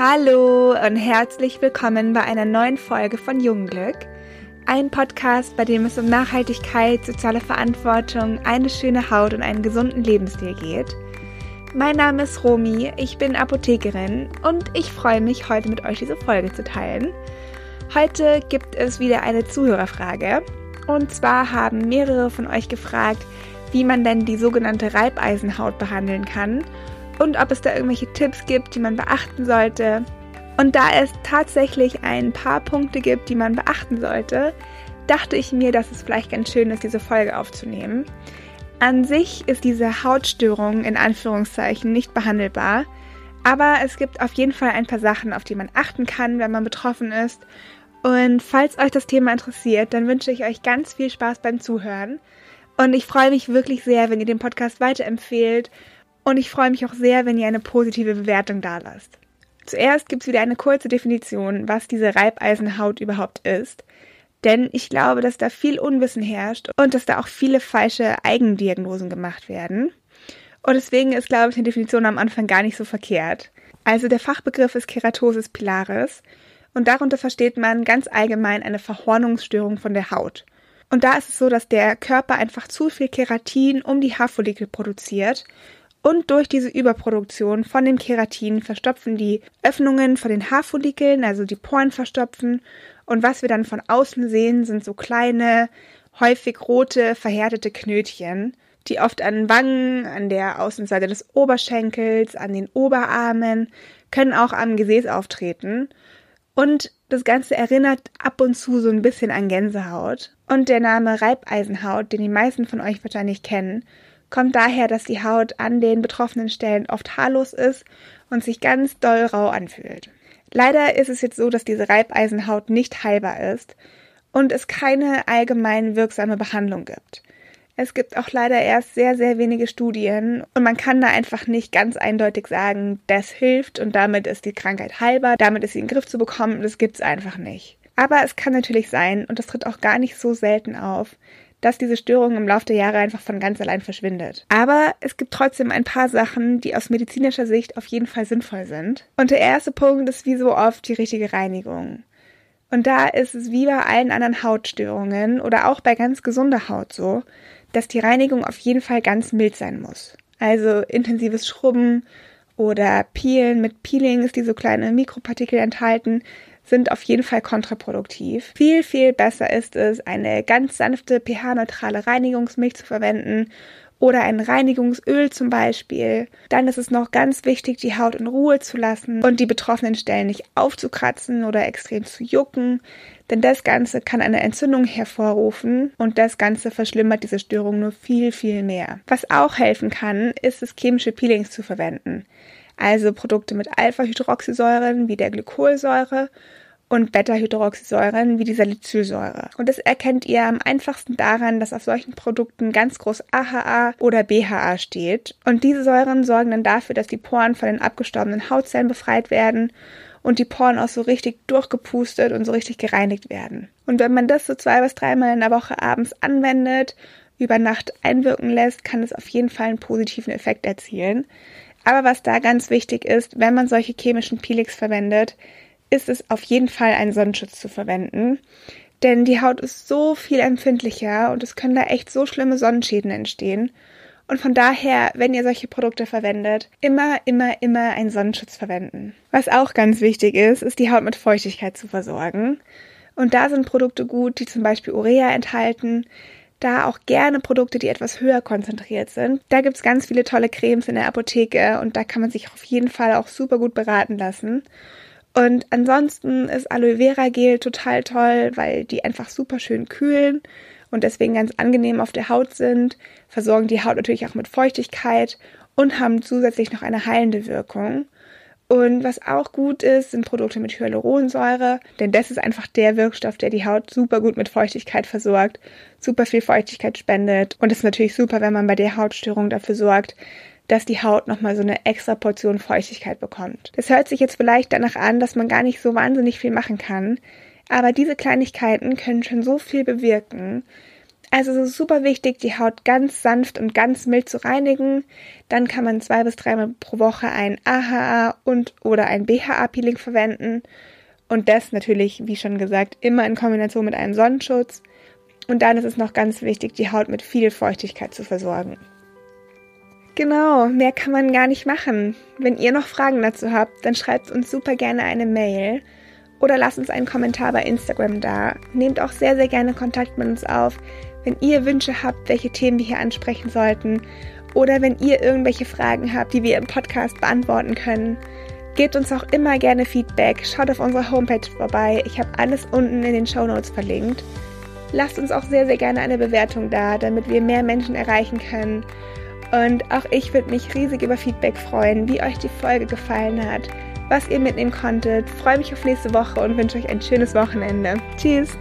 Hallo und herzlich willkommen bei einer neuen Folge von Jungglück. Ein Podcast, bei dem es um Nachhaltigkeit, soziale Verantwortung, eine schöne Haut und einen gesunden Lebensstil geht. Mein Name ist Romi, ich bin Apothekerin und ich freue mich, heute mit euch diese Folge zu teilen. Heute gibt es wieder eine Zuhörerfrage. Und zwar haben mehrere von euch gefragt, wie man denn die sogenannte Reibeisenhaut behandeln kann und ob es da irgendwelche Tipps gibt, die man beachten sollte. Und da es tatsächlich ein paar Punkte gibt, die man beachten sollte, dachte ich mir, dass es vielleicht ganz schön ist, diese Folge aufzunehmen. An sich ist diese Hautstörung in Anführungszeichen nicht behandelbar, aber es gibt auf jeden Fall ein paar Sachen, auf die man achten kann, wenn man betroffen ist. Und falls euch das Thema interessiert, dann wünsche ich euch ganz viel Spaß beim Zuhören. Und ich freue mich wirklich sehr, wenn ihr den Podcast weiterempfehlt und ich freue mich auch sehr, wenn ihr eine positive Bewertung da lasst. Zuerst gibt es wieder eine kurze Definition, was diese Reibeisenhaut überhaupt ist. Denn ich glaube, dass da viel Unwissen herrscht und dass da auch viele falsche Eigendiagnosen gemacht werden. Und deswegen ist, glaube ich, eine Definition am Anfang gar nicht so verkehrt. Also der Fachbegriff ist Keratosis pilaris und darunter versteht man ganz allgemein eine Verhornungsstörung von der Haut. Und da ist es so, dass der Körper einfach zu viel Keratin um die Haarfollikel produziert und durch diese Überproduktion von dem Keratin verstopfen die Öffnungen von den Haarfollikeln, also die Poren verstopfen. Und was wir dann von außen sehen, sind so kleine, häufig rote, verhärtete Knötchen, die oft an Wangen, an der Außenseite des Oberschenkels, an den Oberarmen, können auch am Gesäß auftreten. Und das Ganze erinnert ab und zu so ein bisschen an Gänsehaut. Und der Name Reibeisenhaut, den die meisten von euch wahrscheinlich kennen, kommt daher, dass die Haut an den betroffenen Stellen oft haarlos ist und sich ganz doll rau anfühlt. Leider ist es jetzt so, dass diese Reibeisenhaut nicht heilbar ist und es keine allgemein wirksame Behandlung gibt. Es gibt auch leider erst sehr, sehr wenige Studien und man kann da einfach nicht ganz eindeutig sagen, das hilft und damit ist die Krankheit heilbar, damit ist sie in den Griff zu bekommen, das gibt's einfach nicht. Aber es kann natürlich sein, und das tritt auch gar nicht so selten auf, dass diese Störung im Laufe der Jahre einfach von ganz allein verschwindet. Aber es gibt trotzdem ein paar Sachen, die aus medizinischer Sicht auf jeden Fall sinnvoll sind. Und der erste Punkt ist wie so oft die richtige Reinigung. Und da ist es wie bei allen anderen Hautstörungen oder auch bei ganz gesunder Haut so, dass die Reinigung auf jeden Fall ganz mild sein muss. Also intensives Schrubben oder Peelen mit Peelings, die so kleine Mikropartikel enthalten, sind auf jeden Fall kontraproduktiv. Viel, viel besser ist es, eine ganz sanfte pH-neutrale Reinigungsmilch zu verwenden oder ein Reinigungsöl zum Beispiel. Dann ist es noch ganz wichtig, die Haut in Ruhe zu lassen und die betroffenen Stellen nicht aufzukratzen oder extrem zu jucken, denn das Ganze kann eine Entzündung hervorrufen und das Ganze verschlimmert diese Störung nur viel, viel mehr. Was auch helfen kann, ist es, chemische Peelings zu verwenden. Also Produkte mit Alpha-Hydroxysäuren wie der Glykolsäure und Beta-Hydroxysäuren wie die Salicylsäure. Und das erkennt ihr am einfachsten daran, dass auf solchen Produkten ganz groß AHA oder BHA steht. Und diese Säuren sorgen dann dafür, dass die Poren von den abgestorbenen Hautzellen befreit werden und die Poren auch so richtig durchgepustet und so richtig gereinigt werden. Und wenn man das so zwei bis dreimal in der Woche abends anwendet, über Nacht einwirken lässt, kann es auf jeden Fall einen positiven Effekt erzielen. Aber was da ganz wichtig ist, wenn man solche chemischen Peelings verwendet, ist es auf jeden Fall einen Sonnenschutz zu verwenden. Denn die Haut ist so viel empfindlicher und es können da echt so schlimme Sonnenschäden entstehen. Und von daher, wenn ihr solche Produkte verwendet, immer, immer, immer einen Sonnenschutz verwenden. Was auch ganz wichtig ist, ist die Haut mit Feuchtigkeit zu versorgen. Und da sind Produkte gut, die zum Beispiel Urea enthalten. Da auch gerne Produkte, die etwas höher konzentriert sind. Da gibt's ganz viele tolle Cremes in der Apotheke und da kann man sich auf jeden Fall auch super gut beraten lassen. Und ansonsten ist Aloe Vera Gel total toll, weil die einfach super schön kühlen und deswegen ganz angenehm auf der Haut sind, versorgen die Haut natürlich auch mit Feuchtigkeit und haben zusätzlich noch eine heilende Wirkung. Und was auch gut ist, sind Produkte mit Hyaluronsäure, denn das ist einfach der Wirkstoff, der die Haut super gut mit Feuchtigkeit versorgt, super viel Feuchtigkeit spendet und ist natürlich super, wenn man bei der Hautstörung dafür sorgt, dass die Haut nochmal so eine extra Portion Feuchtigkeit bekommt. Das hört sich jetzt vielleicht danach an, dass man gar nicht so wahnsinnig viel machen kann, aber diese Kleinigkeiten können schon so viel bewirken. Also es ist super wichtig, die Haut ganz sanft und ganz mild zu reinigen. Dann kann man zwei bis dreimal pro Woche ein AHA und oder ein BHA-Peeling verwenden. Und das natürlich, wie schon gesagt, immer in Kombination mit einem Sonnenschutz. Und dann ist es noch ganz wichtig, die Haut mit viel Feuchtigkeit zu versorgen. Genau, mehr kann man gar nicht machen. Wenn ihr noch Fragen dazu habt, dann schreibt uns super gerne eine Mail oder lasst uns einen Kommentar bei Instagram da. Nehmt auch sehr, sehr gerne Kontakt mit uns auf, wenn ihr Wünsche habt, welche Themen wir hier ansprechen sollten oder wenn ihr irgendwelche Fragen habt, die wir im Podcast beantworten können. Gebt uns auch immer gerne Feedback. Schaut auf unserer Homepage vorbei. Ich habe alles unten in den Show Notes verlinkt. Lasst uns auch sehr, sehr gerne eine Bewertung da, damit wir mehr Menschen erreichen können. Und auch ich würde mich riesig über Feedback freuen, wie euch die Folge gefallen hat, was ihr mitnehmen konntet. Freue mich auf nächste Woche und wünsche euch ein schönes Wochenende. Tschüss!